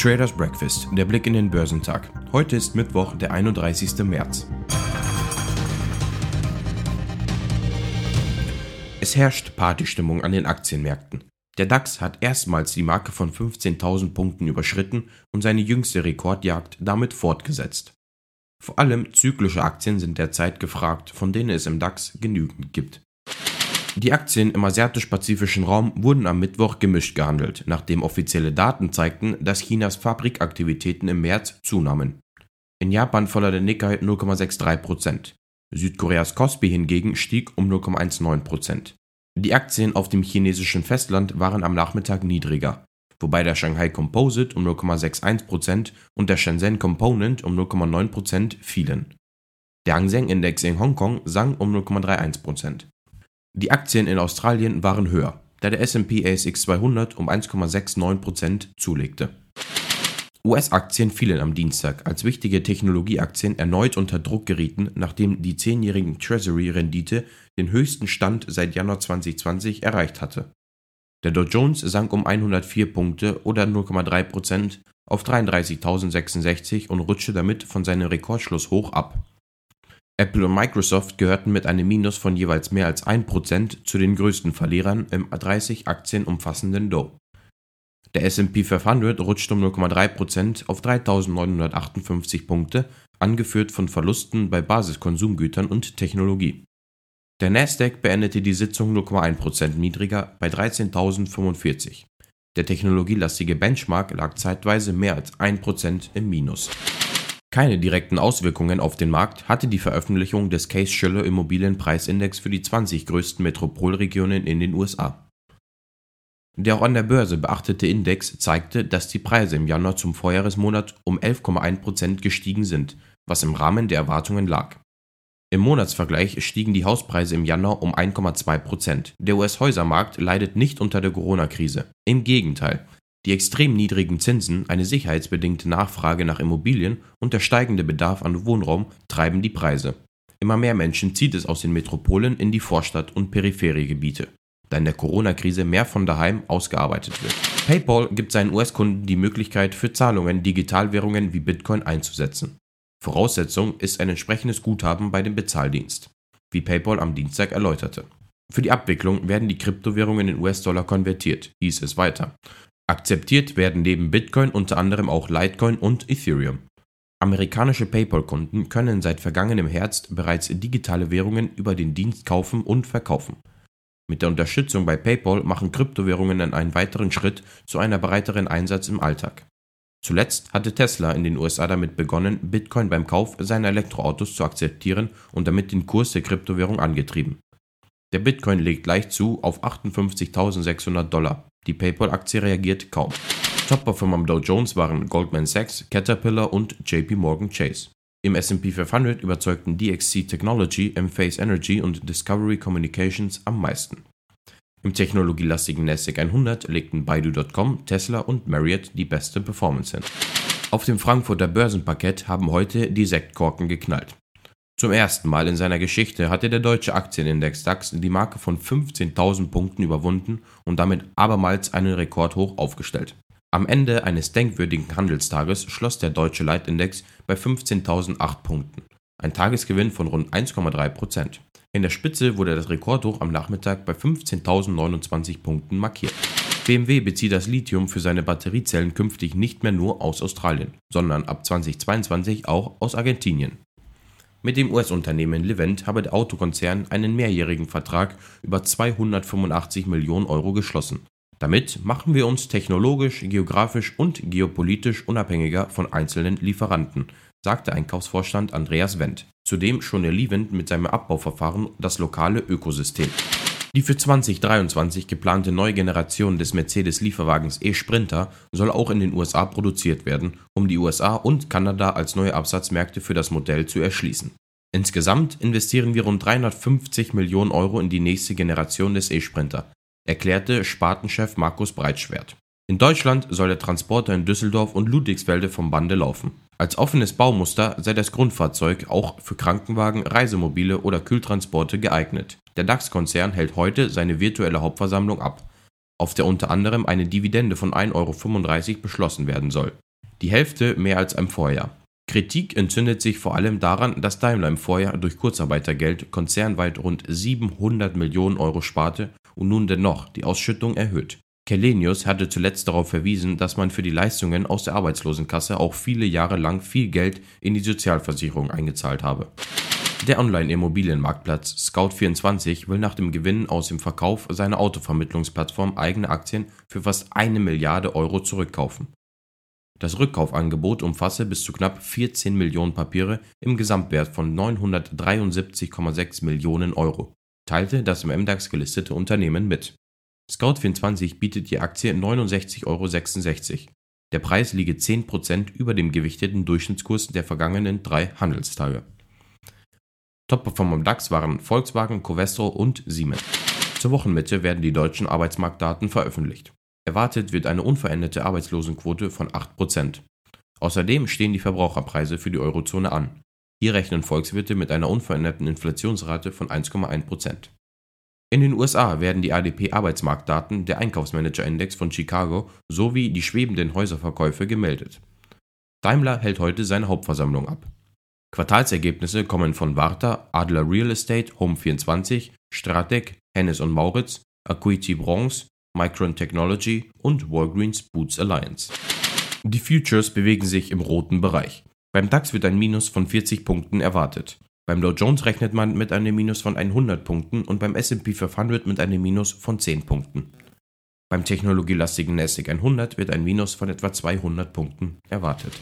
Traders Breakfast, der Blick in den Börsentag. Heute ist Mittwoch, der 31. März. Es herrscht Partystimmung an den Aktienmärkten. Der DAX hat erstmals die Marke von 15.000 Punkten überschritten und seine jüngste Rekordjagd damit fortgesetzt. Vor allem zyklische Aktien sind derzeit gefragt, von denen es im DAX genügend gibt. Die Aktien im asiatisch-pazifischen Raum wurden am Mittwoch gemischt gehandelt, nachdem offizielle Daten zeigten, dass Chinas Fabrikaktivitäten im März zunahmen. In Japan verlor der Nikkei 0,63%. Südkoreas Kospi hingegen stieg um 0,19%. Die Aktien auf dem chinesischen Festland waren am Nachmittag niedriger, wobei der Shanghai Composite um 0,61% und der Shenzhen Component um 0,9% fielen. Der Hang Seng Index in Hongkong sank um 0,31%. Die Aktien in Australien waren höher, da der S&P ASX 200 um 1,69% zulegte. US-Aktien fielen am Dienstag, als wichtige Technologieaktien erneut unter Druck gerieten, nachdem die zehnjährigen Treasury-Rendite den höchsten Stand seit Januar 2020 erreicht hatte. Der Dow Jones sank um 104 Punkte oder 0,3% auf 33.066 und rutschte damit von seinem Rekordschluss hoch ab. Apple und Microsoft gehörten mit einem Minus von jeweils mehr als 1% zu den größten Verlierern im 30 Aktien umfassenden Dow. Der S&P 500 rutschte um 0,3% auf 3.958 Punkte, angeführt von Verlusten bei Basiskonsumgütern und Technologie. Der Nasdaq beendete die Sitzung 0,1% niedriger bei 13.045. Der technologielastige Benchmark lag zeitweise mehr als 1% im Minus. Keine direkten Auswirkungen auf den Markt hatte die Veröffentlichung des Case-Shiller Immobilienpreisindex für die 20 größten Metropolregionen in den USA. Der auch an der Börse beachtete Index zeigte, dass die Preise im Januar zum Vorjahresmonat um 11,1% gestiegen sind, was im Rahmen der Erwartungen lag. Im Monatsvergleich stiegen die Hauspreise im Januar um 1,2%. Der US-Häusermarkt leidet nicht unter der Corona-Krise. Im Gegenteil, die extrem niedrigen Zinsen, eine sicherheitsbedingte Nachfrage nach Immobilien und der steigende Bedarf an Wohnraum treiben die Preise. Immer mehr Menschen zieht es aus den Metropolen in die Vorstadt- und Peripheriegebiete, da in der Corona-Krise mehr von daheim ausgearbeitet wird. PayPal gibt seinen US-Kunden die Möglichkeit, für Zahlungen Digitalwährungen wie Bitcoin einzusetzen. Voraussetzung ist ein entsprechendes Guthaben bei dem Bezahldienst, wie PayPal am Dienstag erläuterte. Für die Abwicklung werden die Kryptowährungen in US-Dollar konvertiert, hieß es weiter. Akzeptiert werden neben Bitcoin unter anderem auch Litecoin und Ethereum. Amerikanische PayPal-Kunden können seit vergangenem Herbst bereits digitale Währungen über den Dienst kaufen und verkaufen. Mit der Unterstützung bei PayPal machen Kryptowährungen einen weiteren Schritt zu einer breiteren Einsatz im Alltag. Zuletzt hatte Tesla in den USA damit begonnen, Bitcoin beim Kauf seiner Elektroautos zu akzeptieren und damit den Kurs der Kryptowährung angetrieben. Der Bitcoin legt leicht zu auf 58.600 Dollar. Die PayPal-Aktie reagiert kaum. Top-Performer am Dow Jones waren Goldman Sachs, Caterpillar und JP Morgan Chase. Im S&P 500 überzeugten DXC Technology, M-Phase Energy und Discovery Communications am meisten. Im technologielastigen NASDAQ 100 legten Baidu.com, Tesla und Marriott die beste Performance hin. Auf dem Frankfurter Börsenparkett haben heute die Sektkorken geknallt. Zum ersten Mal in seiner Geschichte hatte der deutsche Aktienindex DAX die Marke von 15.000 Punkten überwunden und damit abermals einen Rekordhoch aufgestellt. Am Ende eines denkwürdigen Handelstages schloss der deutsche Leitindex bei 15.008 Punkten, ein Tagesgewinn von rund 1,3% In der Spitze wurde das Rekordhoch am Nachmittag bei 15.029 Punkten markiert. BMW bezieht das Lithium für seine Batteriezellen künftig nicht mehr nur aus Australien, sondern ab 2022 auch aus Argentinien. Mit dem US-Unternehmen Livent habe der Autokonzern einen mehrjährigen Vertrag über 285 Millionen Euro geschlossen. Damit machen wir uns technologisch, geografisch und geopolitisch unabhängiger von einzelnen Lieferanten, sagte Einkaufsvorstand Andreas Wendt. Zudem schone Livent mit seinem Abbauverfahren das lokale Ökosystem. Die für 2023 geplante neue Generation des Mercedes-Lieferwagens E-Sprinter soll auch in den USA produziert werden, um die USA und Kanada als neue Absatzmärkte für das Modell zu erschließen. Insgesamt investieren wir rund 350 Millionen Euro in die nächste Generation des E-Sprinter, erklärte Spartenchef Markus Breitschwert. In Deutschland soll der Transporter in Düsseldorf und Ludwigsfelde vom Bande laufen. Als offenes Baumuster sei das Grundfahrzeug auch für Krankenwagen, Reisemobile oder Kühltransporte geeignet. Der DAX-Konzern hält heute seine virtuelle Hauptversammlung ab, auf der unter anderem eine Dividende von 1,35 Euro beschlossen werden soll. Die Hälfte mehr als im Vorjahr. Kritik entzündet sich vor allem daran, dass Daimler im Vorjahr durch Kurzarbeitergeld konzernweit rund 700 Millionen Euro sparte und nun dennoch die Ausschüttung erhöht. Kellenius hatte zuletzt darauf verwiesen, dass man für die Leistungen aus der Arbeitslosenkasse auch viele Jahre lang viel Geld in die Sozialversicherung eingezahlt habe. Der Online-Immobilienmarktplatz Scout24 will nach dem Gewinn aus dem Verkauf seiner Autovermittlungsplattform eigene Aktien für fast eine Milliarde Euro zurückkaufen. Das Rückkaufangebot umfasse bis zu knapp 14 Millionen Papiere im Gesamtwert von 973,6 Millionen Euro, teilte das im MDAX gelistete Unternehmen mit. Scout24 bietet die Aktie 69,66 Euro. Der Preis liege 10% über dem gewichteten Durchschnittskurs der vergangenen drei Handelstage. Top-Performer im DAX waren Volkswagen, Covestro und Siemens. Zur Wochenmitte werden die deutschen Arbeitsmarktdaten veröffentlicht. Erwartet wird eine unveränderte Arbeitslosenquote von 8%. Außerdem stehen die Verbraucherpreise für die Eurozone an. Hier rechnen Volkswirte mit einer unveränderten Inflationsrate von 1,1%. In den USA werden die ADP-Arbeitsmarktdaten, der Einkaufsmanager-Index von Chicago sowie die schwebenden Häuserverkäufe gemeldet. Daimler hält heute seine Hauptversammlung ab. Quartalsergebnisse kommen von Warta, Adler Real Estate, Home24, Stratec, Hennes und Mauritz, Acuity Bronze, Micron Technology und Walgreens Boots Alliance. Die Futures bewegen sich im roten Bereich. Beim DAX wird ein Minus von 40 Punkten erwartet. Beim Dow Jones rechnet man mit einem Minus von 100 Punkten und beim S&P 500 mit einem Minus von 10 Punkten. Beim technologielastigen NASDAQ 100 wird ein Minus von etwa 200 Punkten erwartet.